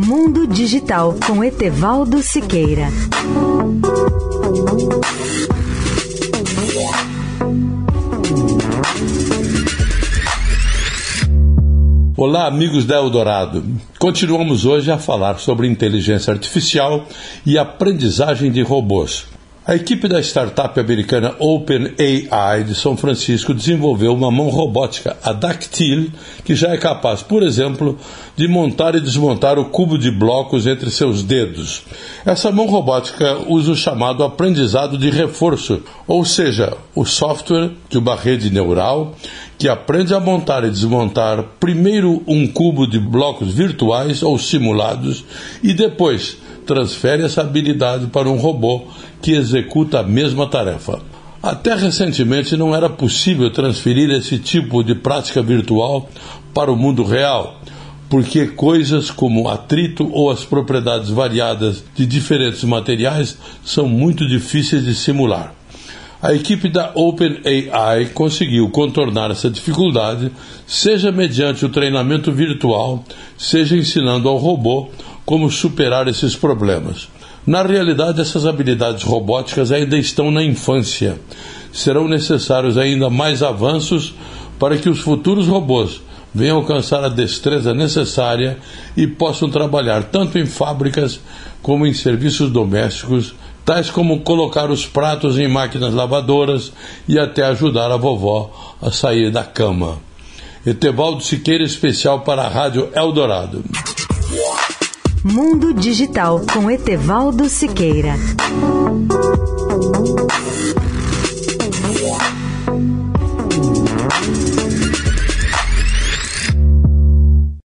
Mundo Digital com Etevaldo Siqueira. Olá, amigos da Eldorado. Continuamos hoje a falar sobre inteligência artificial e aprendizagem de robôs. A equipe da startup americana OpenAI de São Francisco desenvolveu uma mão robótica, a Dactyl, que já é capaz, por exemplo, de montar e desmontar o cubo de blocos entre seus dedos. Essa mão robótica usa o chamado aprendizado de reforço, ou seja, o software de uma rede neural que aprende a montar e desmontar primeiro um cubo de blocos virtuais ou simulados e depois transfere essa habilidade para um robô que executa a mesma tarefa. Até recentemente não era possível transferir esse tipo de prática virtual para o mundo real, porque coisas como atrito ou as propriedades variadas de diferentes materiais são muito difíceis de simular. A equipe da OpenAI conseguiu contornar essa dificuldade, seja mediante o treinamento virtual, seja ensinando ao robô como superar esses problemas. Na realidade, essas habilidades robóticas ainda estão na infância. Serão necessários ainda mais avanços para que os futuros robôs venham alcançar a destreza necessária e possam trabalhar tanto em fábricas como em serviços domésticos, tais como colocar os pratos em máquinas lavadoras e até ajudar a vovó a sair da cama. Etevaldo Siqueira, especial para a Rádio Eldorado. Mundo Digital com Etevaldo Siqueira.